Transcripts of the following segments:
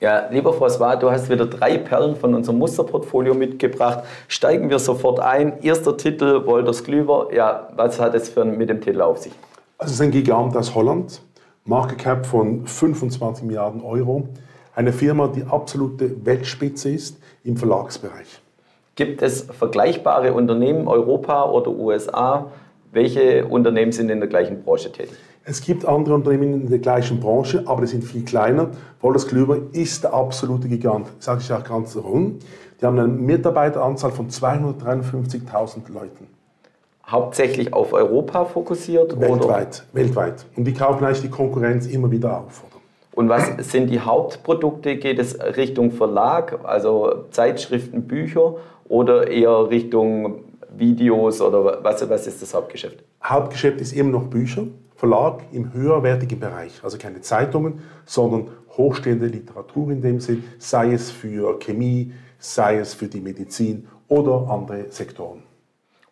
Ja, lieber François, du hast wieder drei Perlen von unserem Musterportfolio mitgebracht. Steigen wir sofort ein. Erster Titel, Wolters Klüver. Ja, was hat es für, mit dem Titel auf sich? Also es ist ein Gigant aus Holland, Market Cap von 25 Milliarden Euro. Eine Firma, die absolute Weltspitze ist im Verlagsbereich. Gibt es vergleichbare Unternehmen, Europa oder USA? Welche Unternehmen sind in der gleichen Branche tätig? Es gibt andere Unternehmen in der gleichen Branche, aber die sind viel kleiner. Wollers Klüber ist der absolute Gigant, sage ich auch ganz rund. Die haben eine Mitarbeiteranzahl von 253.000 Leuten. Hauptsächlich auf Europa fokussiert? Weltweit, oder? weltweit. Und die kaufen eigentlich die Konkurrenz immer wieder auf. Oder? Und was sind die Hauptprodukte? Geht es Richtung Verlag, also Zeitschriften, Bücher oder eher Richtung Videos oder was, was ist das Hauptgeschäft? Hauptgeschäft ist immer noch Bücher. Verlag im höherwertigen Bereich, also keine Zeitungen, sondern hochstehende Literatur in dem Sinn, sei es für Chemie, sei es für die Medizin oder andere Sektoren.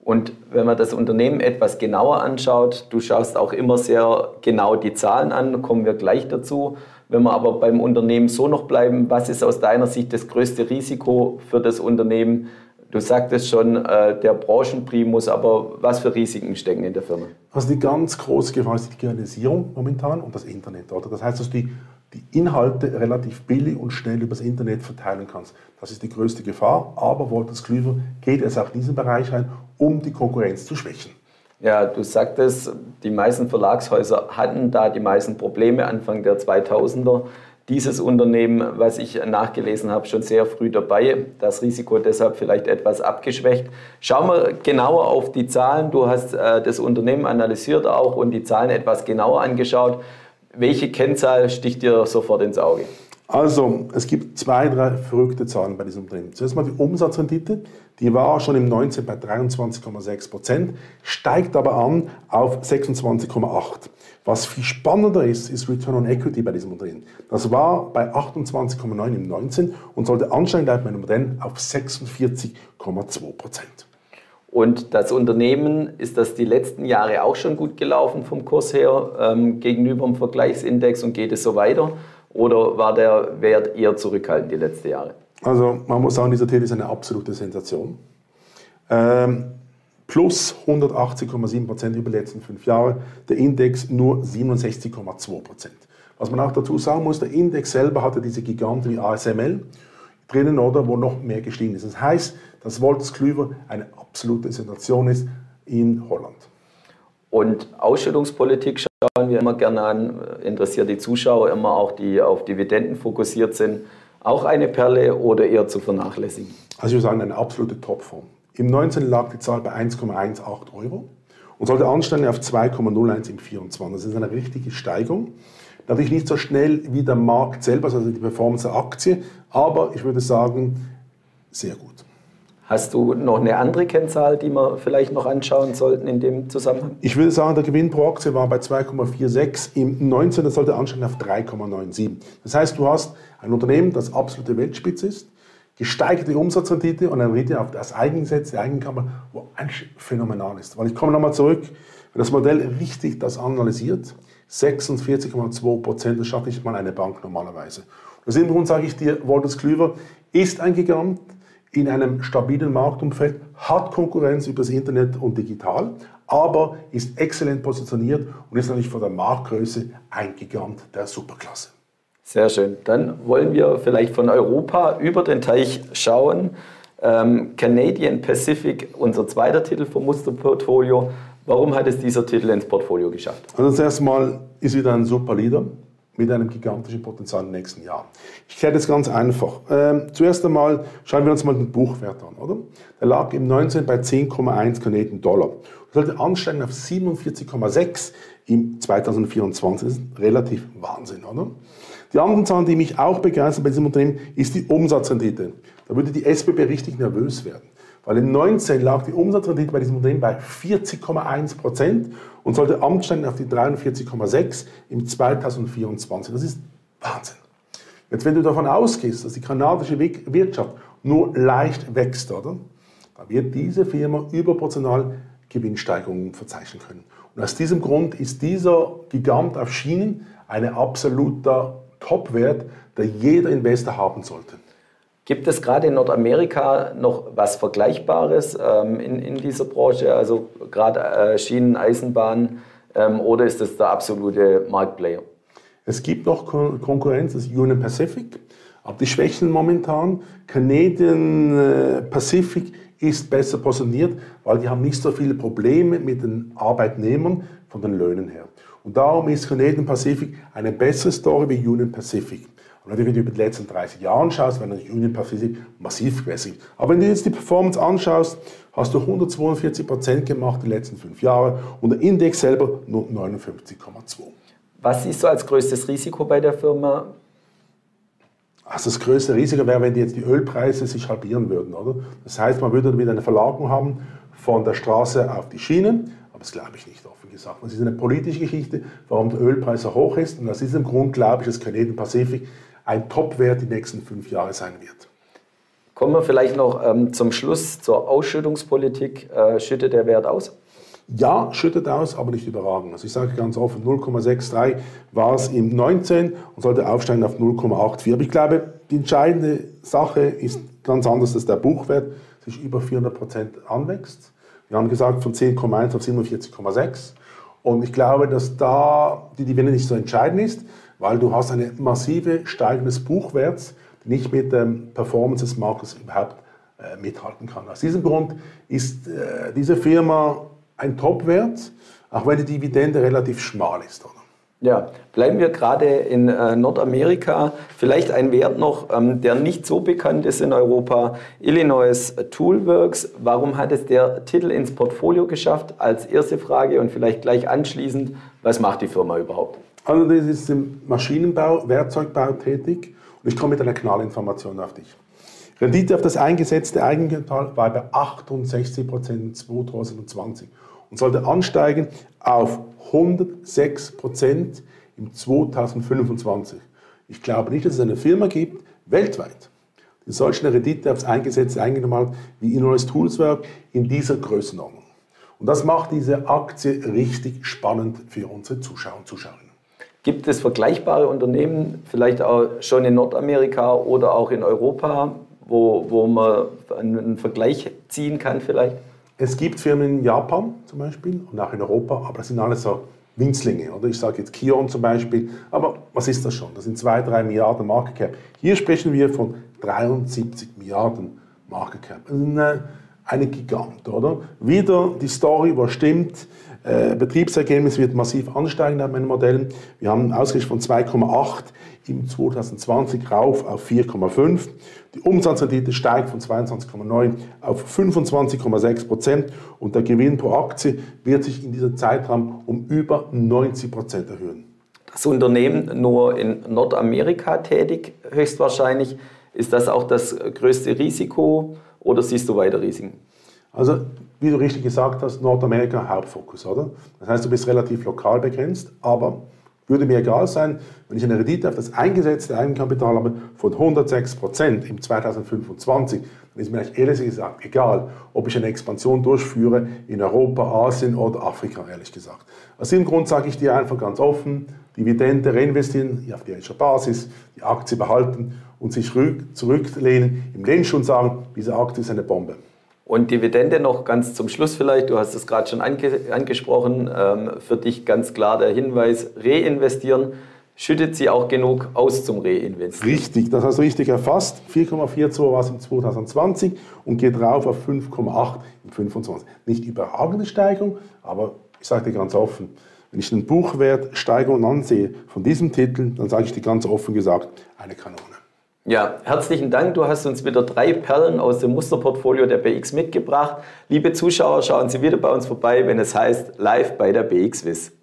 Und wenn man das Unternehmen etwas genauer anschaut, du schaust auch immer sehr genau die Zahlen an, kommen wir gleich dazu. Wenn wir aber beim Unternehmen so noch bleiben, was ist aus deiner Sicht das größte Risiko für das Unternehmen? Du sagtest schon, äh, der Branchenprimus, aber was für Risiken stecken in der Firma? Also die ganz große Gefahr ist die Digitalisierung momentan und das Internet. Oder? Das heißt, dass du die, die Inhalte relativ billig und schnell übers Internet verteilen kannst. Das ist die größte Gefahr, aber Wolters Klüver geht es auch in diesen Bereich rein, um die Konkurrenz zu schwächen. Ja, du sagtest, die meisten Verlagshäuser hatten da die meisten Probleme Anfang der 2000er dieses Unternehmen, was ich nachgelesen habe, schon sehr früh dabei. Das Risiko deshalb vielleicht etwas abgeschwächt. Schauen wir genauer auf die Zahlen. Du hast äh, das Unternehmen analysiert auch und die Zahlen etwas genauer angeschaut. Welche Kennzahl sticht dir sofort ins Auge? Also, es gibt zwei, drei verrückte Zahlen bei diesem Unternehmen. Zuerst mal die Umsatzrendite, die war schon im 19 bei 23,6 Prozent, steigt aber an auf 26,8. Was viel spannender ist, ist Return on Equity bei diesem Unternehmen. Das war bei 28,9 im 19 und sollte ansteigen bleiben bei dem Modell auf 46,2 Prozent. Und das Unternehmen, ist das die letzten Jahre auch schon gut gelaufen vom Kurs her ähm, gegenüber dem Vergleichsindex und geht es so weiter? Oder war der Wert eher zurückhaltend die letzten Jahre? Also man muss sagen, dieser Titel ist eine absolute Sensation. Ähm, plus 180,7 Prozent über die letzten fünf Jahre, der Index nur 67,2 Prozent. Was man auch dazu sagen muss, der Index selber hatte diese Giganten wie ASML drinnen oder wo noch mehr gestiegen ist. Das heißt, dass Wolters Klüver eine absolute Sensation ist in Holland. Und Ausschüttungspolitik schauen wir immer gerne an, interessiert die Zuschauer immer auch, die auf Dividenden fokussiert sind. Auch eine Perle oder eher zu vernachlässigen? Also ich würde sagen, eine absolute Topform. Im 19 lag die Zahl bei 1,18 Euro und sollte ansteigen auf 2,01 im 24. Das ist eine richtige Steigung. Natürlich nicht so schnell wie der Markt selber, also die Performance der Aktie, aber ich würde sagen, sehr gut. Hast du noch eine andere Kennzahl, die wir vielleicht noch anschauen sollten in dem Zusammenhang? Ich würde sagen, der Gewinn pro Aktie war bei 2,46. Im 19. Das sollte ansteigen auf 3,97. Das heißt, du hast ein Unternehmen, das absolute Weltspitze ist, gesteigerte Umsatzrendite und eine Rendite auf das Eigengesetz, die Eigenkammer, wo eigentlich phänomenal ist. Weil ich komme nochmal zurück, wenn das Modell richtig das analysiert, 46,2 Prozent, das schafft nicht mal eine Bank normalerweise. Aus dem Grund sage ich dir, Wolters Klüver ist ein Gigant, in einem stabilen Marktumfeld, hat Konkurrenz über das Internet und digital, aber ist exzellent positioniert und ist natürlich von der Marktgröße ein Gigant der Superklasse. Sehr schön. Dann wollen wir vielleicht von Europa über den Teich schauen. Ähm, Canadian Pacific, unser zweiter Titel vom Musterportfolio. Warum hat es dieser Titel ins Portfolio geschafft? Also das erste Mal ist wieder ein super Leader mit einem gigantischen Potenzial im nächsten Jahr. Ich kläre das ganz einfach. Ähm, zuerst einmal schauen wir uns mal den Buchwert an, oder? Der lag im 19 bei 10,1 Kanadian Dollar. Das sollte ansteigen auf 47,6 im 2024. Das ist relativ Wahnsinn, oder? Die anderen Zahlen, die mich auch begeistern bei diesem Unternehmen, ist die Umsatzrendite. Da würde die SBB richtig nervös werden. Weil im 19 lag die Umsatzrendite bei diesem Unternehmen bei 40,1 Prozent und sollte ansteigen auf die 43,6 im 2024. Das ist Wahnsinn. Jetzt, wenn du davon ausgehst, dass die kanadische Wirtschaft nur leicht wächst, oder? Da wird diese Firma überproportional Gewinnsteigerungen verzeichnen können. Und aus diesem Grund ist dieser Gigant auf Schienen ein absoluter Top-Wert, der jeder Investor haben sollte. Gibt es gerade in Nordamerika noch was Vergleichbares ähm, in, in dieser Branche, also gerade äh, Schienen, Eisenbahn, ähm, oder ist das der absolute Marktplayer? Es gibt noch Kon Konkurrenz, das ist Union Pacific, aber die schwächen momentan. Canadian äh, Pacific ist besser positioniert, weil die haben nicht so viele Probleme mit den Arbeitnehmern von den Löhnen her. Und darum ist Canadian Pacific eine bessere Story wie Union Pacific. Und wenn du die letzten 30 Jahre anschaust, wenn du Union Pacific massiv gewesen Aber wenn du jetzt die Performance anschaust, hast du 142 Prozent gemacht die letzten fünf Jahre und der Index selber nur 59,2. Was siehst du als größtes Risiko bei der Firma? Also das größte Risiko wäre, wenn jetzt die Ölpreise sich halbieren würden, oder? Das heißt, man würde wieder eine Verlagerung haben von der Straße auf die Schienen, aber das glaube ich nicht offen gesagt. Es ist eine politische Geschichte, warum der Ölpreis so hoch ist und aus diesem Grund glaube ich, dass Canadian Pacific ein Top-Wert die nächsten fünf Jahre sein wird. Kommen wir vielleicht noch ähm, zum Schluss zur Ausschüttungspolitik. Äh, schüttet der Wert aus? Ja, schüttet aus, aber nicht überragend. Also ich sage ganz offen, 0,63 war es im 19 und sollte aufsteigen auf 0,84. Aber ich glaube, die entscheidende Sache ist ganz anders, dass der Buchwert sich über 400 Prozent anwächst. Wir haben gesagt von 10,1 auf 47,6. Und ich glaube, dass da die Dividende nicht so entscheidend ist, weil du hast eine massive Steigerung des Buchwerts, die nicht mit der Performance des Marktes überhaupt äh, mithalten kann. Aus diesem Grund ist äh, diese Firma ein Top-Wert, auch wenn die Dividende relativ schmal ist. Oder? Ja, bleiben wir gerade in äh, Nordamerika. Vielleicht ein Wert noch, ähm, der nicht so bekannt ist in Europa. Illinois Toolworks. Warum hat es der Titel ins Portfolio geschafft? Als erste Frage und vielleicht gleich anschließend, was macht die Firma überhaupt? Also das ist im Maschinenbau, Werkzeugbau tätig und ich komme mit einer Knallinformation auf dich. Rendite auf das eingesetzte Eigenkapital war bei 68 Prozent 2020 und sollte ansteigen auf 106 Prozent im 2025. Ich glaube nicht, dass es eine Firma gibt, weltweit, die solche Rendite aufs eingesetzte hat, wie Innovis Toolswork in dieser Größenordnung. Und das macht diese Aktie richtig spannend für unsere Zuschauer und Zuschauerinnen. Gibt es vergleichbare Unternehmen, vielleicht auch schon in Nordamerika oder auch in Europa, wo, wo man einen Vergleich ziehen kann vielleicht? Es gibt Firmen in Japan zum Beispiel und auch in Europa, aber das sind alles so Winzlinge. Oder ich sage jetzt Kion zum Beispiel, aber was ist das schon? Das sind 2, 3 Milliarden Market Cap. Hier sprechen wir von 73 Milliarden Market Cap. Eine, eine Gigant, oder? Wieder die Story, wo stimmt, äh, Betriebsergebnis wird massiv ansteigen nach meinen Modellen. Wir haben ausgerechnet von 2,8 im 2020 rauf auf 4,5. Die Umsatzrendite steigt von 22,9 auf 25,6 Prozent und der Gewinn pro Aktie wird sich in diesem Zeitraum um über 90 Prozent erhöhen. Das Unternehmen nur in Nordamerika tätig, höchstwahrscheinlich. Ist das auch das größte Risiko oder siehst du weiter Risiken? Also, wie du richtig gesagt hast, Nordamerika Hauptfokus, oder? Das heißt, du bist relativ lokal begrenzt, aber würde mir egal sein, wenn ich eine Rendite auf das eingesetzte Eigenkapital habe von 106 Prozent im 2025, dann ist mir ehrlich gesagt egal, ob ich eine Expansion durchführe in Europa, Asien oder Afrika, ehrlich gesagt. Aus diesem Grund sage ich dir einfach ganz offen, Dividende reinvestieren, auf die Basis, die Aktie behalten und sich zurücklehnen im und sagen, diese Aktie ist eine Bombe. Und Dividende noch ganz zum Schluss vielleicht, du hast es gerade schon ange angesprochen, ähm, für dich ganz klar der Hinweis, reinvestieren. Schüttet sie auch genug aus zum Reinvestieren? Richtig, das hast du richtig erfasst. 4,42 war es im 2020 und geht rauf auf 5,8 im 2025. Nicht überragende Steigerung, aber ich sage dir ganz offen, wenn ich den Buchwert Steigerung ansehe von diesem Titel, dann sage ich dir ganz offen gesagt, eine Kanone. Ja, herzlichen Dank. Du hast uns wieder drei Perlen aus dem Musterportfolio der BX mitgebracht. Liebe Zuschauer, schauen Sie wieder bei uns vorbei, wenn es heißt Live bei der BX Wiss.